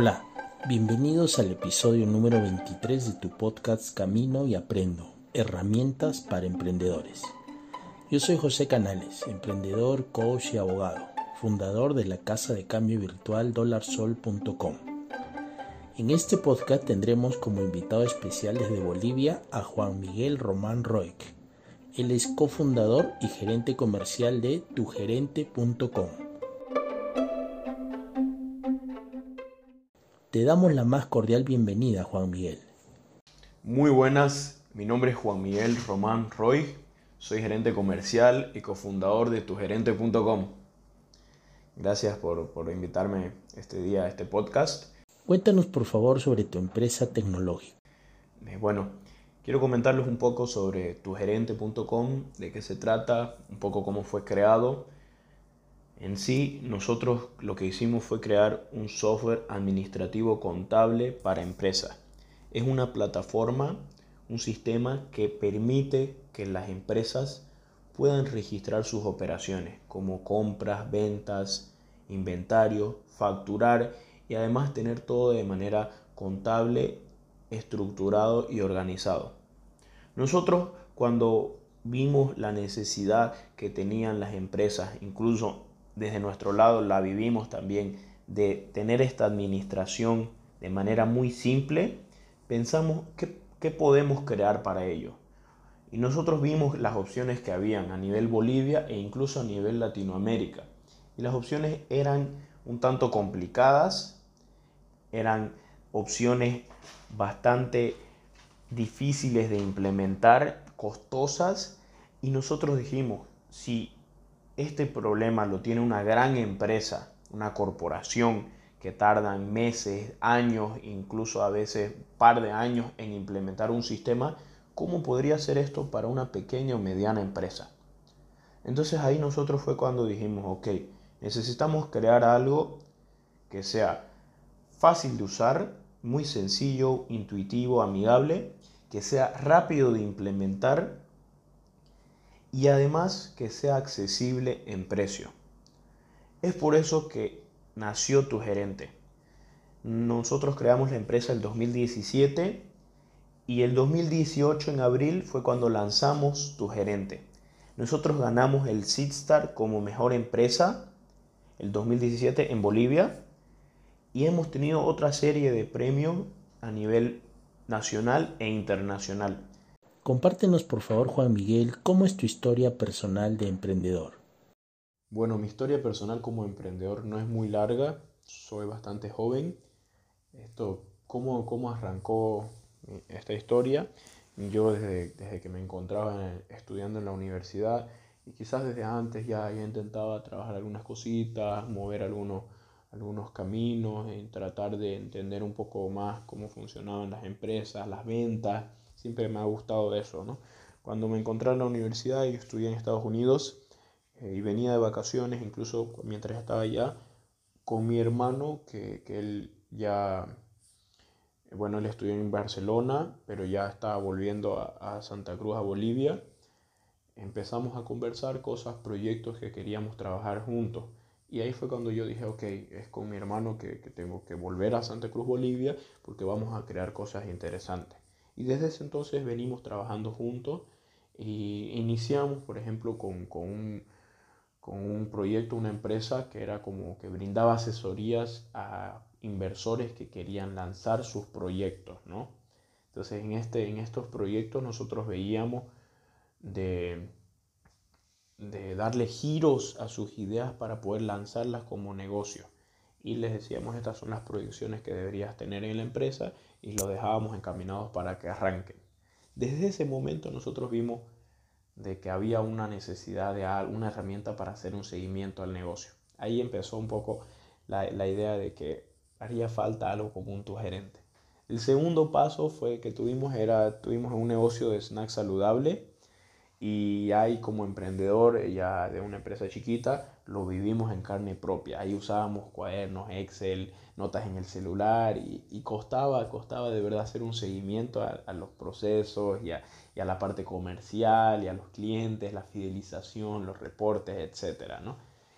Hola, bienvenidos al episodio número 23 de tu podcast Camino y Aprendo, herramientas para emprendedores. Yo soy José Canales, emprendedor, coach y abogado, fundador de la casa de cambio virtual dolarsol.com. En este podcast tendremos como invitado especial desde Bolivia a Juan Miguel Román Roig. Él es cofundador y gerente comercial de tugerente.com Te damos la más cordial bienvenida, Juan Miguel. Muy buenas, mi nombre es Juan Miguel Román Roy, soy gerente comercial y cofundador de tugerente.com. Gracias por, por invitarme este día a este podcast. Cuéntanos por favor sobre tu empresa tecnológica. Eh, bueno, quiero comentarles un poco sobre tugerente.com, de qué se trata, un poco cómo fue creado en sí, nosotros lo que hicimos fue crear un software administrativo contable para empresas. Es una plataforma, un sistema que permite que las empresas puedan registrar sus operaciones como compras, ventas, inventario, facturar y además tener todo de manera contable, estructurado y organizado. Nosotros cuando vimos la necesidad que tenían las empresas, incluso desde nuestro lado la vivimos también, de tener esta administración de manera muy simple, pensamos qué, podemos crear para ello. Y nosotros vimos las opciones que habían a nivel Bolivia e incluso a nivel Latinoamérica. Y las opciones eran un tanto complicadas, eran opciones bastante difíciles de implementar, costosas, y nosotros dijimos, si este problema lo tiene una gran empresa, una corporación que tardan meses, años, incluso a veces par de años en implementar un sistema, ¿cómo podría ser esto para una pequeña o mediana empresa? Entonces ahí nosotros fue cuando dijimos, ok, necesitamos crear algo que sea fácil de usar, muy sencillo, intuitivo, amigable, que sea rápido de implementar y además que sea accesible en precio. Es por eso que nació tu gerente. Nosotros creamos la empresa el 2017 y el 2018 en abril fue cuando lanzamos tu gerente. Nosotros ganamos el SIDSTAR como mejor empresa el 2017 en Bolivia y hemos tenido otra serie de premios a nivel nacional e internacional. Compártenos por favor Juan Miguel cómo es tu historia personal de emprendedor. Bueno, mi historia personal como emprendedor no es muy larga, soy bastante joven. Esto, ¿cómo, cómo arrancó esta historia? Yo desde, desde que me encontraba estudiando en la universidad y quizás desde antes ya, ya intentaba trabajar algunas cositas, mover algunos, algunos caminos, en tratar de entender un poco más cómo funcionaban las empresas, las ventas siempre me ha gustado eso, ¿no? Cuando me encontré en la universidad y estudié en Estados Unidos eh, y venía de vacaciones, incluso mientras estaba allá, con mi hermano, que, que él ya, bueno, él estudió en Barcelona, pero ya estaba volviendo a, a Santa Cruz, a Bolivia. Empezamos a conversar cosas, proyectos que queríamos trabajar juntos. Y ahí fue cuando yo dije, ok, es con mi hermano que, que, tengo que volver a Santa Cruz, Bolivia, porque vamos a crear cosas interesantes. Y desde ese entonces venimos trabajando juntos y iniciamos, por ejemplo, con, un, con un proyecto, una empresa que era como que brindaba asesorías a inversores que querían lanzar sus proyectos, ¿no? Entonces en, este, en estos proyectos nosotros veíamos de, de darle giros a sus ideas para poder lanzarlas como negocio. Y les decíamos, estas son las proyecciones que deberías tener en la empresa y lo dejábamos encaminados para que arranquen. Desde ese momento nosotros vimos de que había una necesidad de una herramienta para hacer un seguimiento al negocio. Ahí empezó un poco la, la idea de que haría falta algo como un tu gerente. El segundo paso fue que tuvimos, era, tuvimos un negocio de snack saludable y ahí como emprendedor ya de una empresa chiquita lo vivimos en carne propia. Ahí usábamos cuadernos, Excel, notas en el celular y, costaba, costaba de verdad hacer un seguimiento a, los procesos y a, la parte comercial y a los clientes, la fidelización, los reportes, etc. ¿no?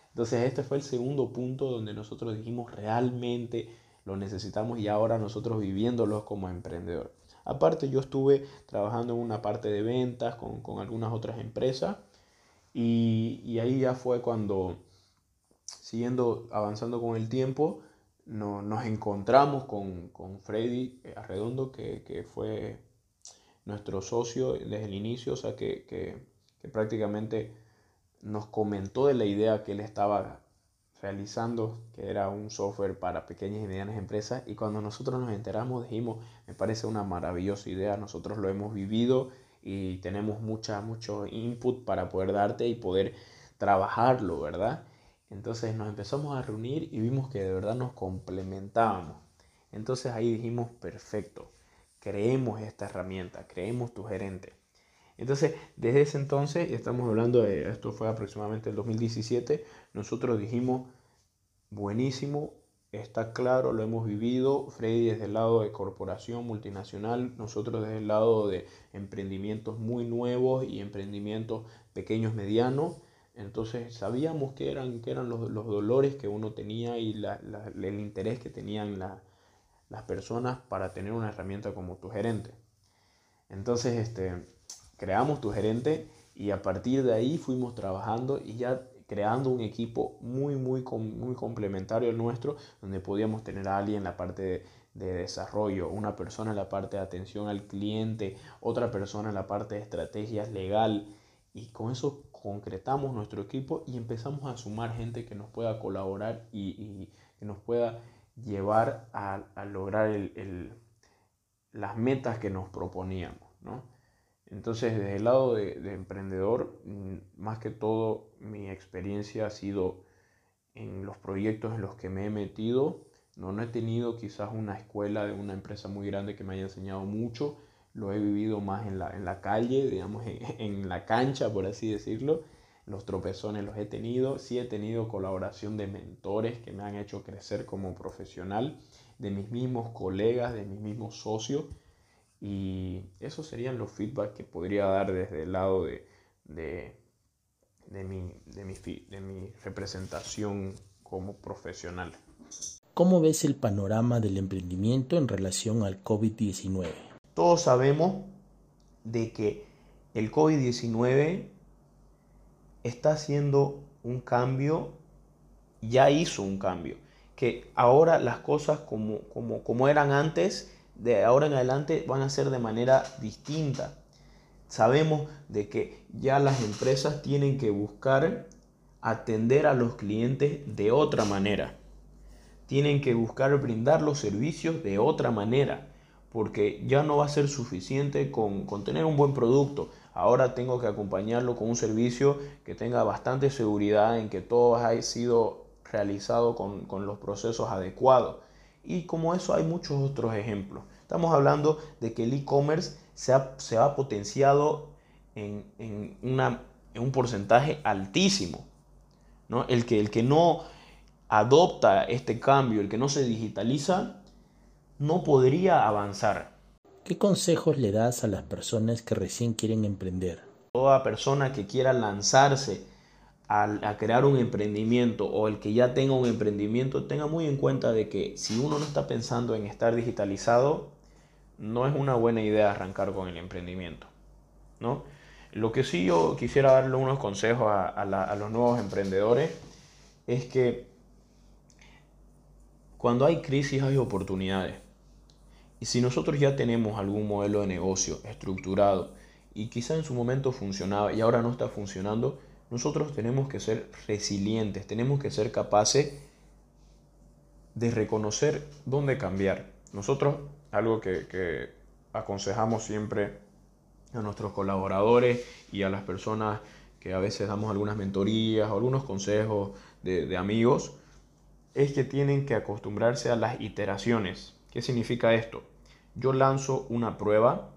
Entonces este fue el segundo punto donde nosotros dijimos realmente lo necesitamos y ahora nosotros viviéndolos como emprendedor. Aparte yo estuve trabajando en una parte de ventas con, algunas otras empresas y, ahí ya fue cuando, siguiendo avanzando con el tiempo, nos encontramos con, Freddy Arredondo, que, que, fue nuestro socio desde el inicio, o sea que, que prácticamente nos comentó de la idea que él estaba realizando, que era un software para pequeñas y medianas empresas. Y cuando nosotros nos enteramos, dijimos, me parece una maravillosa idea, nosotros lo hemos vivido y tenemos mucha, mucho input para poder darte y poder trabajarlo, ¿verdad? Entonces nos empezamos a reunir y vimos que de verdad nos complementábamos. Entonces ahí dijimos, perfecto, creemos esta herramienta, creemos tu gerente. Entonces, desde ese entonces, estamos hablando de, esto fue aproximadamente el 2017, nosotros dijimos, buenísimo, está claro, lo hemos vivido, Freddy desde el lado de corporación multinacional, nosotros desde el lado de emprendimientos muy nuevos y emprendimientos pequeños, medianos. Entonces sabíamos que eran, que eran los, dolores que uno tenía y el interés que tenían las personas para tener una herramienta como tu gerente. Entonces, este, creamos tu gerente y a partir de ahí fuimos trabajando y ya creando un equipo muy, muy, muy complementario al nuestro, donde podíamos tener a alguien en la parte de, de desarrollo, una persona en la parte de atención al cliente, otra persona en la parte de estrategias legal y con eso concretamos nuestro equipo y empezamos a sumar gente que nos pueda colaborar y, que nos pueda llevar a, lograr las metas que nos proponíamos. ¿no? Entonces, desde el lado de, emprendedor, mm, más que todo mi experiencia ha sido en los proyectos en los que me he metido. No, no he tenido quizás una escuela de una empresa muy grande que me haya enseñado mucho. Lo he vivido más en la, en la calle, digamos, en, en la cancha, por así decirlo. Los tropezones los he tenido. Sí he tenido colaboración de mentores que me han hecho crecer como profesional, de mis mismos colegas, de mis mismos socios y esos serían los feedback que podría dar desde el lado de, de, de, mi, de, mi, de mi representación como profesional. ¿Cómo ves el panorama del emprendimiento en relación al COVID-19? Todos sabemos de que el COVID-19 está haciendo un cambio, ya hizo un cambio, que ahora las cosas como, como, como eran antes de ahora en adelante van a ser de manera distinta. Sabemos de que ya las empresas tienen que buscar atender a los clientes de otra manera. Tienen que buscar brindar los servicios de otra manera, porque ya no va a ser suficiente con, tener un buen producto. Ahora tengo que acompañarlo con un servicio que tenga bastante seguridad en que todo ha sido realizado con, con los procesos adecuados. Y como eso hay muchos otros ejemplos. Estamos hablando de que el e-commerce se ha, potenciado en, un porcentaje altísimo. ¿no? El, que, el que no adopta este cambio, el que no se digitaliza, no podría avanzar. ¿Qué consejos le das a las personas que recién quieren emprender? Toda persona que quiera lanzarse a, crear un emprendimiento o el que ya tenga un emprendimiento, tenga muy en cuenta de que si uno no está pensando en estar digitalizado, no es una buena idea arrancar con el emprendimiento. ¿no? Lo que sí yo quisiera darle unos consejos a, los nuevos emprendedores es que cuando hay crisis hay oportunidades. Y si nosotros ya tenemos algún modelo de negocio estructurado y quizá en su momento funcionaba y ahora no está funcionando, nosotros tenemos que ser resilientes, tenemos que ser capaces de reconocer dónde cambiar. Nosotros, algo que, aconsejamos siempre a nuestros colaboradores y a las personas que a veces damos algunas mentorías o algunos consejos de, de, amigos, es que tienen que acostumbrarse a las iteraciones. ¿Qué significa esto? Yo lanzo una prueba,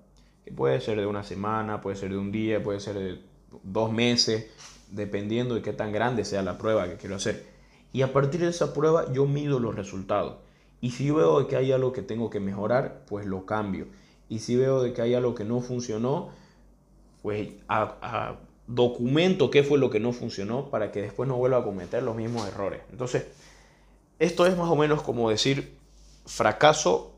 que puede ser de una semana, puede ser de un día, puede ser de dos meses, dependiendo de qué tan grande sea la prueba que quiero hacer. Y a partir de esa prueba yo mido los resultados. Y si veo que hay algo que tengo que mejorar, pues lo cambio. Y si veo de que hay algo que no funcionó, pues documento qué fue lo que no funcionó para que después no vuelva a cometer los mismos errores. Entonces, esto es más o menos como decir, fracaso,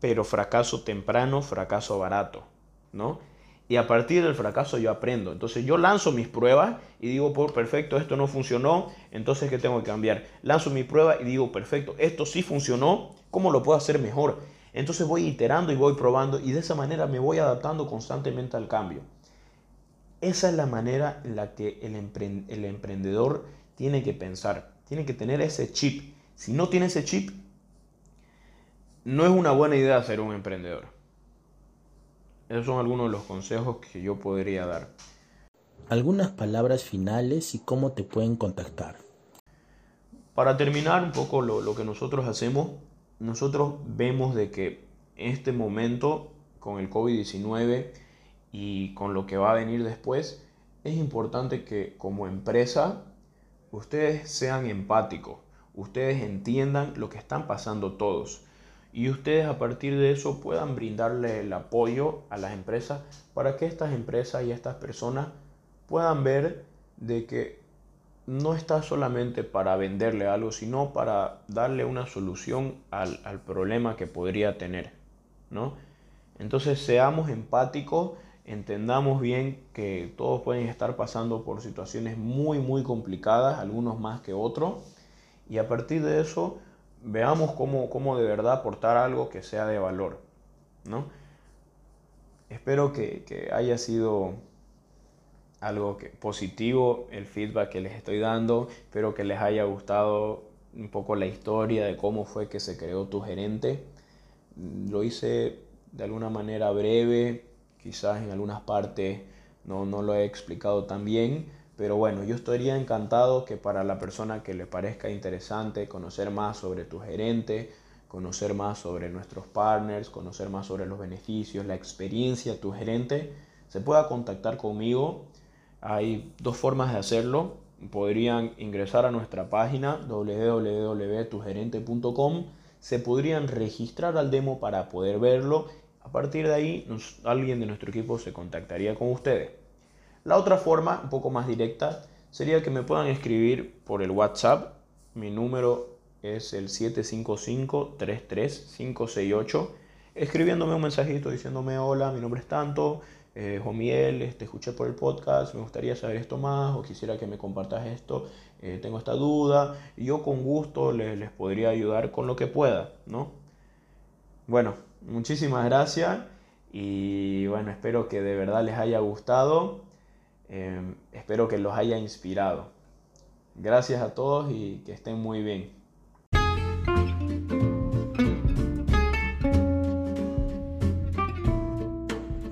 pero fracaso temprano, fracaso barato, ¿no? Y a partir del fracaso yo aprendo. Entonces yo lanzo mis pruebas y digo, por perfecto, esto no funcionó, entonces ¿qué tengo que cambiar? Lanzo mi prueba y digo, perfecto, esto sí funcionó, ¿cómo lo puedo hacer mejor? Entonces voy iterando y voy probando y de esa manera me voy adaptando constantemente al cambio. Esa es la manera en la que el emprendedor tiene que pensar, tiene que tener ese chip. Si no tiene ese chip, no es una buena idea ser un emprendedor. Esos son algunos de los consejos que yo podría dar. Algunas palabras finales y cómo te pueden contactar. Para terminar un poco lo, lo que nosotros hacemos, nosotros vemos de que en este momento con el COVID-19 y con lo que va a venir después, es importante que como empresa ustedes sean empáticos, ustedes entiendan lo que están pasando todos y ustedes a partir de eso puedan brindarle el apoyo a las empresas para que estas empresas y estas personas puedan ver de que no está solamente para venderle algo, sino para darle una solución al, al problema que podría tener, ¿no? Entonces seamos empáticos, entendamos bien que todos pueden estar pasando por situaciones muy, muy complicadas, algunos más que otros, y a partir de eso veamos cómo, cómo de verdad aportar algo que sea de valor, ¿no? Espero que, que haya sido algo positivo el feedback que les estoy dando. Espero que les haya gustado un poco la historia de cómo fue que se creó tu gerente. Lo hice de alguna manera breve, quizás en algunas partes no, no lo he explicado tan bien, pero bueno, yo estaría encantado que para la persona que le parezca interesante conocer más sobre tu gerente, conocer más sobre nuestros partners, conocer más sobre los beneficios, la experiencia de tu gerente, se pueda contactar conmigo. Hay dos formas de hacerlo. Podrían ingresar a nuestra página www.tugerente.com, se podrían registrar al demo para poder verlo. A partir de ahí, alguien de nuestro equipo se contactaría con ustedes. La otra forma, un poco más directa, sería que me puedan escribir por el WhatsApp. Mi número es el 755-33568, escribiéndome un mensajito diciéndome hola, mi nombre es tanto, eh, Juan Miguel, te escuché por el podcast, me gustaría saber esto más o quisiera que me compartas esto, eh, tengo esta duda y yo con gusto les, les podría ayudar con lo que pueda, ¿no? Bueno, muchísimas gracias y bueno, espero que de verdad les haya gustado. Em, espero que los haya inspirado. Gracias a todos y que estén muy bien.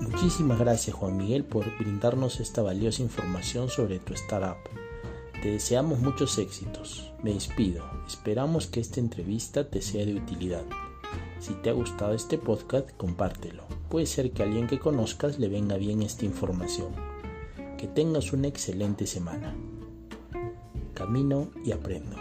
Muchísimas gracias Juan Miguel por brindarnos esta valiosa información sobre tu startup. Te deseamos muchos éxitos. Me despido. Esperamos que esta entrevista te sea de utilidad. Si te ha gustado este podcast, compártelo. Puede ser que a alguien que conozcas le venga bien esta información. Que tengas una excelente semana. Camino y aprendo.